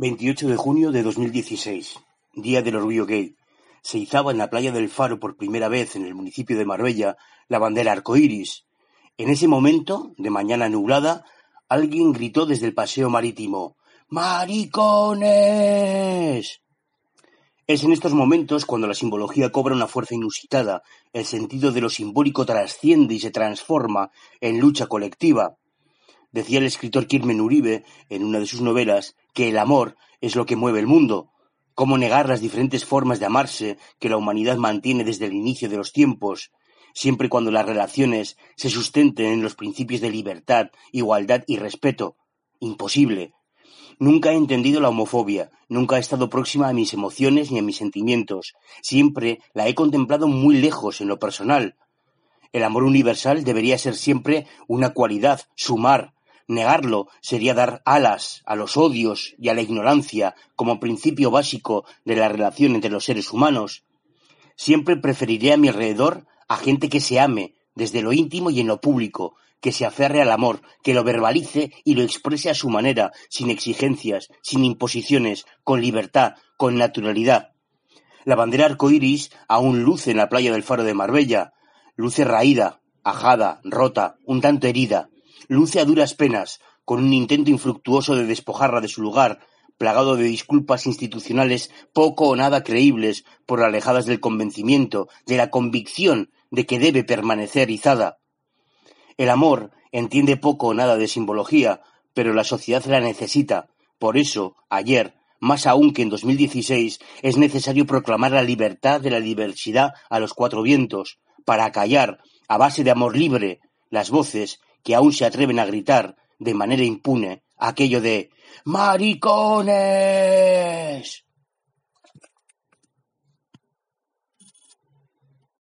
28 de junio de 2016, Día del Orgullo Gay. Se izaba en la playa del Faro por primera vez en el municipio de Marbella la bandera arcoíris. En ese momento, de mañana nublada, alguien gritó desde el paseo marítimo: ¡Maricones! Es en estos momentos cuando la simbología cobra una fuerza inusitada, el sentido de lo simbólico trasciende y se transforma en lucha colectiva. Decía el escritor Kirmen Uribe en una de sus novelas que el amor es lo que mueve el mundo. ¿Cómo negar las diferentes formas de amarse que la humanidad mantiene desde el inicio de los tiempos, siempre y cuando las relaciones se sustenten en los principios de libertad, igualdad y respeto? Imposible. Nunca he entendido la homofobia, nunca he estado próxima a mis emociones ni a mis sentimientos. Siempre la he contemplado muy lejos en lo personal. El amor universal debería ser siempre una cualidad, sumar. Negarlo sería dar alas a los odios y a la ignorancia como principio básico de la relación entre los seres humanos. Siempre preferiré a mi alrededor a gente que se ame desde lo íntimo y en lo público, que se aferre al amor, que lo verbalice y lo exprese a su manera, sin exigencias, sin imposiciones, con libertad, con naturalidad. La bandera arcoíris aún luce en la playa del faro de Marbella, luce raída, ajada, rota, un tanto herida, luce a duras penas, con un intento infructuoso de despojarla de su lugar, plagado de disculpas institucionales poco o nada creíbles por alejadas del convencimiento, de la convicción de que debe permanecer izada. El amor entiende poco o nada de simbología, pero la sociedad la necesita. Por eso, ayer, más aún que en 2016, es necesario proclamar la libertad de la diversidad a los cuatro vientos, para acallar, a base de amor libre, las voces que aún se atreven a gritar, de manera impune, aquello de ¡Maricones!